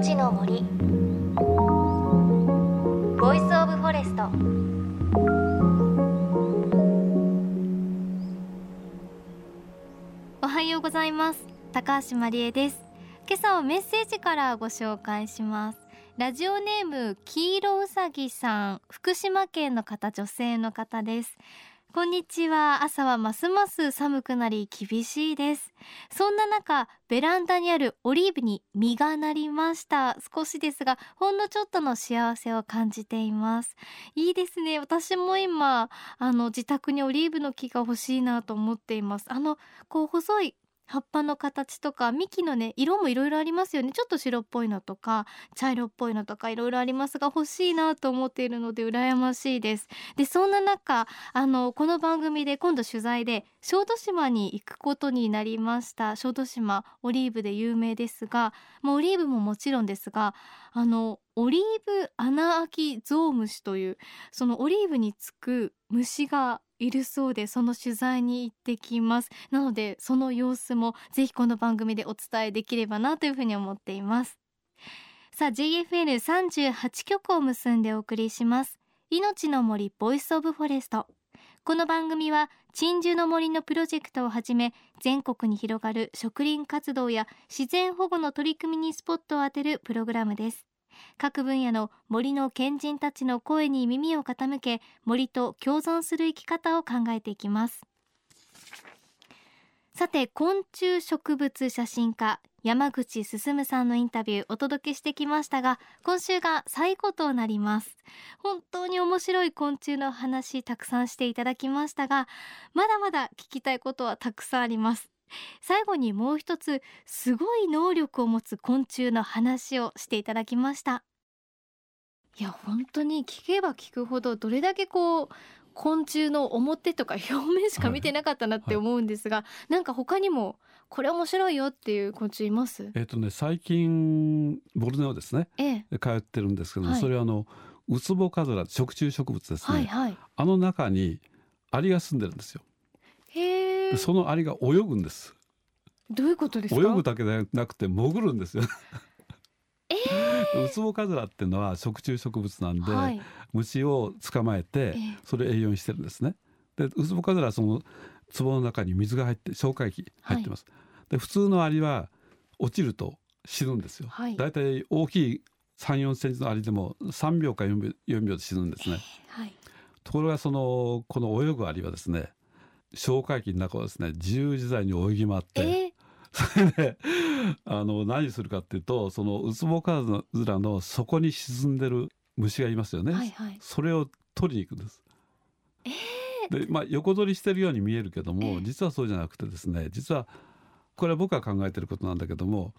命の森。 Voice of Forest。おはようございます。高橋万里恵です。今朝はメッセージからご紹介します。ラジオネーム黄色うさぎさん。福島県の方女性の方です。こんにちは。朝はますます寒くなり厳しいです。そんな中ベランダにあるオリーブに実がなりました。少しですがほんのちょっとの幸せを感じています。いいですね。私も今あの自宅にオリーブの木が欲しいなと思っています。あのこう細い葉っぱの形とか幹のね色もいろいろありますよね。ちょっと白っぽいのとか茶色っぽいのとかいろいろありますが欲しいなと思っているので羨ましいです。でそんな中あのこの番組で今度取材で小豆島に行くことになりました。小豆島オリーブで有名ですがもうオリーブももちろんですがあのオリーブ穴あきゾウムシというそのオリーブにつく虫がいるそうでその取材に行ってきます。なのでその様子もぜひこの番組でお伝えできればなというふうに思っています。さあ JFN38 曲を結んでお送りします。命の森 Voice of Forest。この番組は鎮守の森のプロジェクトをはじめ全国に広がる植林活動や自然保護の取り組みにスポットを当てるプログラムです。各分野の森の賢人たちの声に耳を傾け森と共存する生き方を考えていきます。さて昆虫植物写真家山口進さんのインタビューお届けしてきましたが今週が最後となります。本当に面白い昆虫の話たくさんしていただきましたがまだまだ聞きたいことはたくさんあります。最後にもう一つすごい能力を持つ昆虫の話をしていただきました。いや本当に聞けば聞くほどどれだけこう昆虫の表とか表面しか見てなかったなって思うんですが、はいはい、なんか他にもこれ面白いよっていう昆虫います？えっ、とね最近ボルネオですね、ええ、通ってるんですけど、はい、それはあのウツボカズラ食虫植物ですね、はいはい、あの中にアリが住んでるんですよそのアリが泳ぐんです。どういうことですか？泳ぐだけでなくて潜るんですよ。えー、ウツボカズラっていうのは食虫植物なんで、はい、虫を捕まえてそれを栄養にしてるんですね。でウツボカズラはその壺の中に水が入って消化液入ってます。はい、で普通のアリは落ちると死ぬんですよ。はい、だいたい大きい3、4センチのアリでも3秒か4秒 ,4 秒で死ぬんですね。はい、ところがそのこの泳ぐアリはですね消化液の中をですね自由自在に泳ぎ回って、えー、それであの何するかっていうとそのウツボカズラの底に沈んでる虫がいますよね、はいはい、それを取りに行くんです。えー、でまあ横取りしてるように見えるけども、えー、実はそうじゃなくてですね実はこれは僕が考えてることなんだけども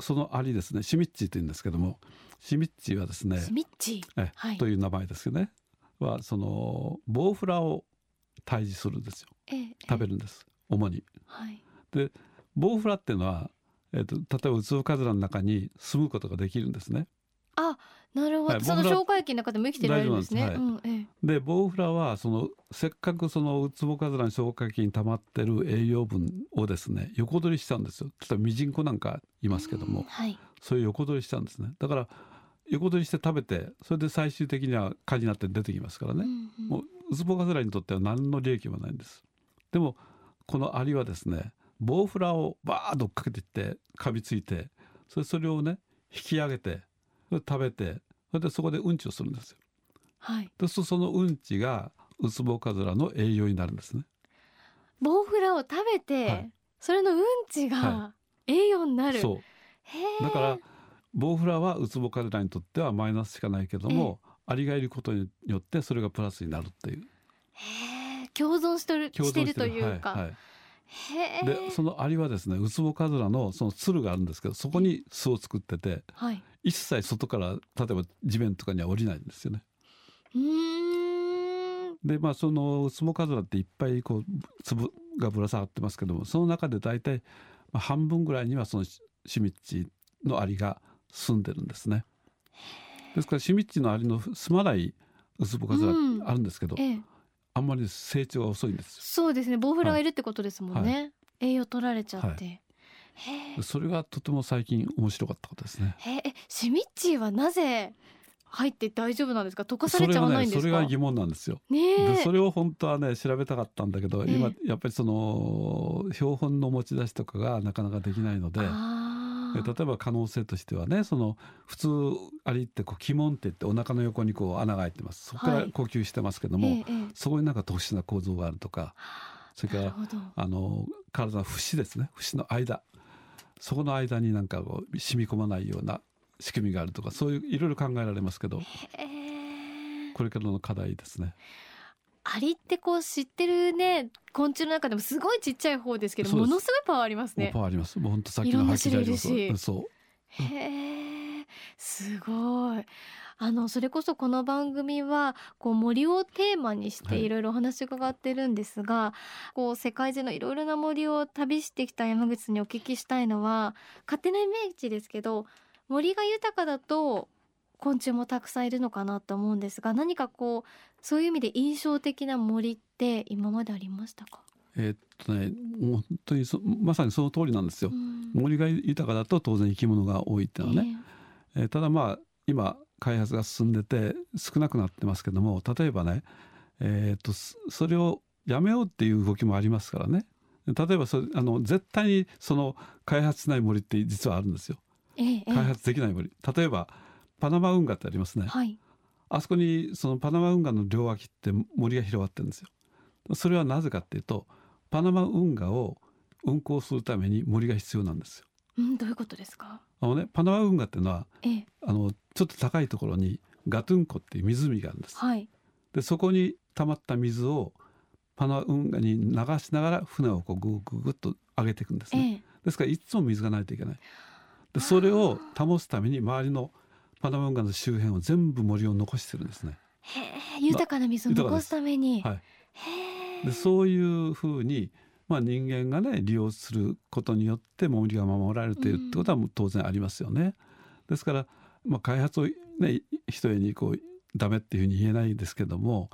そのアリですねシミッチーというんですけどもシミッチーはですねシミッチ？え、はい、という名前ですよね。はそのボウフラを退治するんですよ、えー、食べるんです、主に。はい、でボウフラっていうのはえーと、例えばウツボカズラの中に住むことができるんですね。あなるほど、はい、その消化液の中でも生きてられるんですね。はい。うんええ、でボウフラはそのせっかくそのウツボカズラの消化液に溜まってる栄養分をですね横取りしちゃうんですよ。例えばミジンコなんかいますけども、はい、そういう横取りしちゃうんですね。だから横取りして食べてそれで最終的には蚊になって出てきますからね、うんうん、もうウツボカズラにとっては何の利益もないんです。でもこのアリはですねボウフラをバーッとかけていって噛みついてそれそれをね引き上げて食べてそれでそこでうんちをするんですよ。はい、でそのうんちがウツボカズラの栄養になるんですね。ボウフラを食べて、はい、それのうんちが栄養になる。はい、そうだからボウフラはウツボカズラにとってはマイナスしかないけども、アリがいることによってそれがプラスになるっていう。へ共存してるしてるというか。はいはいでそのアリはですねウツボカズラのその鶴があるんですけどそこに巣を作ってて、はい、一切外から例えば地面とかには降りないんですよね。でまあそのウツボカズラっていっぱいこう粒がぶら下がってますけどもその中で大体半分ぐらいにはそのシミッチのアリが住んでるんですね。ですからシミッチのアリの住まないウツボカズラあるんですけど、ええ、あんまり成長が遅いんですそうですねボウフラがい。るってことですもんね、はい、栄養取られちゃって、はい、それがとても最近面白かったことですね。え。シミッチーはなぜ入って大丈夫なんですか？溶かされちゃわないんですか？それが、ね,、疑問なんですよ、ね、でそれを本当はね調べたかったんだけど、今やっぱりその標本の持ち出しとかがなかなかできないので例えば可能性としてはねその普通アリってこう鬼門って言ってお腹の横にこう穴が開いてます。そこから呼吸してますけども、はい、そこになんか特殊な構造があるとかそれからあの体の節ですね。節の間。そこの間になんかこう染み込まないような仕組みがあるとかそういういろいろ考えられますけどこれからの課題ですね。アリってこう知ってるね昆虫の中でもすごいちっちゃい方ですけどものすごいパワーありますね。パワーあります。もう本当さっきの吐き出しそう。へえすごい。あのそれこそこの番組はこう森をテーマにしていろいろお話伺ってるんですが、はい、こう世界中のいろいろな森を旅してきた山口にお聞きしたいのは勝手なイメージですけど森が豊かだと昆虫もたくさんいるのかなと思うんですが何かこうそういう意味で印象的な森って今までありましたか？えー、っとね本当にまさにその通りなんですよ、うん、森が豊かだと当然生き物が多いっていうのはね、えー、えー、ただまあ今開発が進んでて少なくなってますけども例えばね、えー、っとそれをやめようっていう動きもありますからね。例えばそあの絶対にその開発しない森って実はあるんですよ。開発できない森。例えばパナマ運河ってありますね、はい、あそこにそのパナマ運河の両脇って森が広がってるんですよ。それはなぜかっていうとパナマ運河を運航するために森が必要なんですよ。うん、どういうことですか？あのねパナマ運河っていうのは、ええ、あのちょっと高いところにガトゥン湖っていう湖があるんです、はい、でそこに溜まった水をパナマ運河に流しながら船をこうぐぐぐっと上げていくんですね、え、ですからいつも水がないといけない。でそれを保つために周りのパナマ運河の周辺を全部森を残してるんですね。へ豊かな水を残すために。はい、でそういうふうに、まあ、人間がね利用することによって森が守られているってことは当然ありますよね。うん、ですから、まあ、開発をね一重にこうダメっていうふうに言えないですけども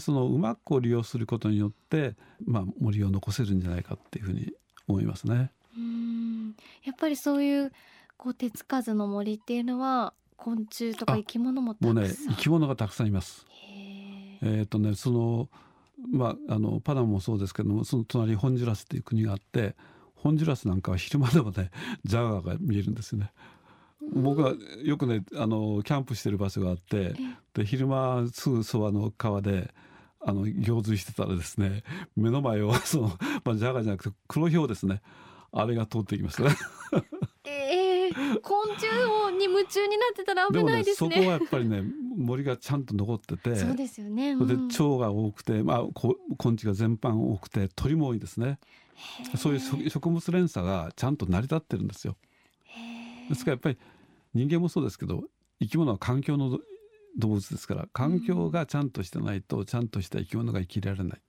そのうまく利用することによって、まあ、森を残せるんじゃないかっていうふうに思いますね。うんやっぱりそういうこう手つかずの森っていうのは昆虫とか生き物ももうね生き物がたくさんいます。えっ、とねそのまああのパナマもそうですけどもその隣ホンジュラスっていう国があってホンジュラスなんかは昼間でもね ジャガーが見えるんですよね。僕はよくねあのキャンプしてる場所があってで昼間すぐそばの川であの行水してたらですね目の前をその、まあ、ジャガーじゃなくて黒ひょうですねあれが通ってきましたね。えー、昆虫に夢中になってたら危ないですね。でもねそこはやっぱりね森がちゃんと残ってて、そうですよね。うん、で蝶が多くて、まあ昆虫が全般多くて鳥も多いですね。そういう食物連鎖がちゃんと成り立ってるんですよ。ですからやっぱり人間もそうですけど生き物は環境の動物ですから環境がちゃんとしてないとちゃんとした生き物が生きられない。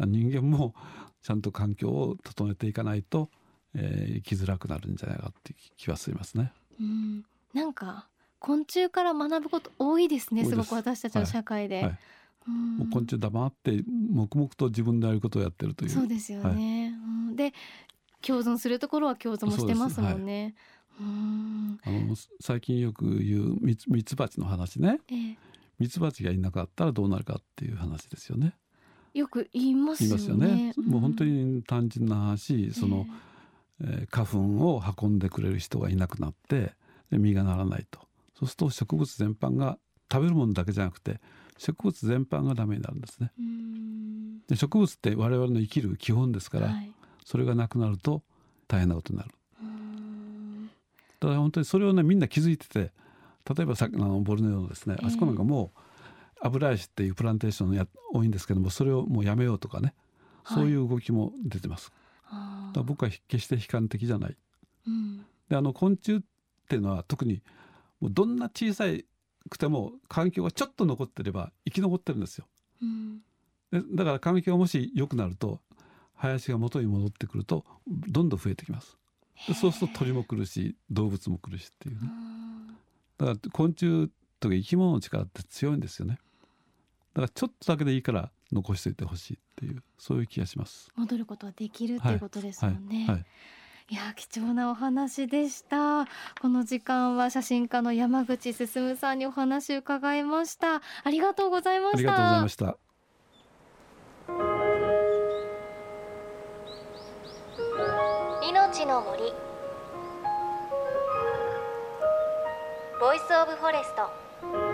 人間もちゃんと環境を整えていかないとえー、生きづらくなるんじゃないかって気はしますね。うんなんか昆虫から学ぶこと多いですねすごく私たちの社会で。はいはいもう昆虫黙って黙々と自分でやることをやってるという。そうですよね。はい、で共存するところは共存もしてますもんね。はい、あの最近よく言うミツミツバチの話ね。ミツバチがいなかったらどうなるかっていう話ですよね。よく言いますよね。よねもう本当に単純な話、その。え花粉を運んでくれる人がいなくなってで実がならないとそうすると植物全般が食べるものだけじゃなくて植物全般がダメになるんですね。で植物って我々の生きる基本ですから、はい、それがなくなると大変なことになる。だから本当にそれをねみんな気づいてて例えばさあのボルネオのですね、あそこなんかもう油石っていうプランテーションや多いんですけどもそれをもうやめようとかねそういう動きも出てます。はいだ僕は決して悲観的じゃない。うん、であの昆虫っていうのは特にもうどんな小さいくても環境がちょっと残ってれば生き残ってるんですよ。うん、でだから環境がもし良くなると林が元に戻ってくるとどんどん増えてきます。でそうすると鳥も来るし動物も来るしっていうね。だから昆虫とか生き物の力って強いんですよね。だからちょっとだけでいいから残しておいてほしいっていうそういう気がします。戻ることはできるっていうことですもんね。はいはいはい、いや貴重なお話でした。この時間は写真家の山口進さんにお話を伺いました。ありがとうございました。ありがとうございました。命の森。Voice of Forest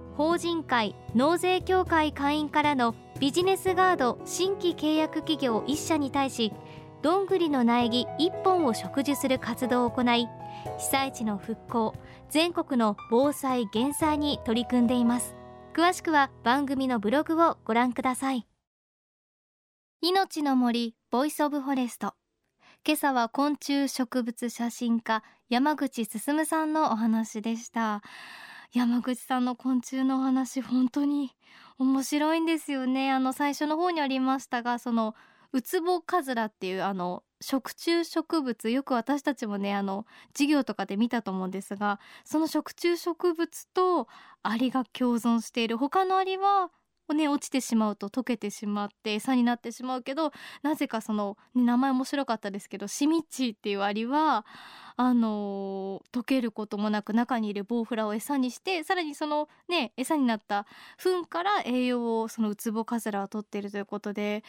法人会納税協会会員からのビジネスガード新規契約企業1社に対しどんぐりの苗木1本を植樹する活動を行い被災地の復興全国の防災減災に取り組んでいます。詳しくは番組のブログをご覧ください。命の森 Voice of Forest。今朝は昆虫植物写真家山口進さんのお話でした。山口さんの昆虫のお話本当に面白いんですよね。あの最初の方にありましたがそのウツボカズラっていうあの食虫植物よく私たちもねあの授業とかで見たと思うんですがその食虫植物とアリが共存している。他のアリはね落ちてしまうと溶けてしまって餌になってしまうけどなぜかその、ね、名前面白かったですけどシミッチっていうアリはあの溶けることもなく中にいるボウフラを餌にしてさらにそのね餌になった糞から栄養をそのウツボカズラは取っているということで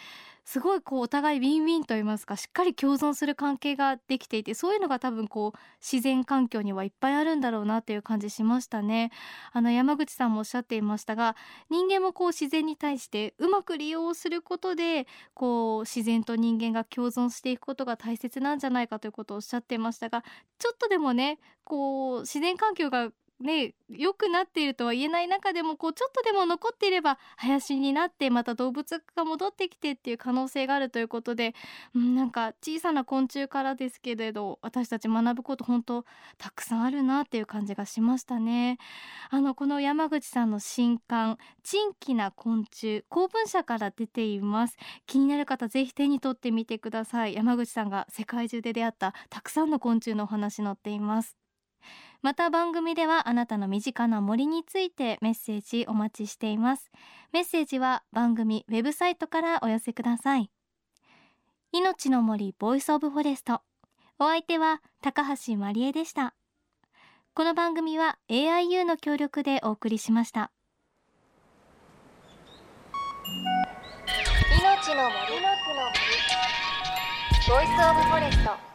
すごいこうお互いウィンウィンと言いますかしっかり共存する関係ができていてそういうのが多分こう自然環境にはいっぱいあるんだろうなっていう感じしましたね。あの山口さんもおっしゃっていましたが人間もこう自然に対してうまく利用することでこう自然と人間が共存していくことが大切なんじゃないかということをおっしゃっていましたがちょっとでもねこう自然環境がね良くなっているとは言えない中でもこうちょっとでも残っていれば林になってまた動物が戻ってきてっていう可能性があるということで、うん、なんか小さな昆虫からですけれど私たち学ぶこと本当たくさんあるなっていう感じがしましたね。あのこの山口さんの新刊「珍奇な昆虫」公文社から出ています。気になる方ぜひ手に取ってみてください。山口さんが世界中で出会ったたくさんの昆虫のお話載っています。また番組ではあなたの身近な森についてメッセージお待ちしています。メッセージは番組ウェブサイトからお寄せください。命の森 Voice of Forest。お相手は高橋万里恵でした。この番組は AIU の協力でお送りしました。命の森。の森。 Voice of Forest。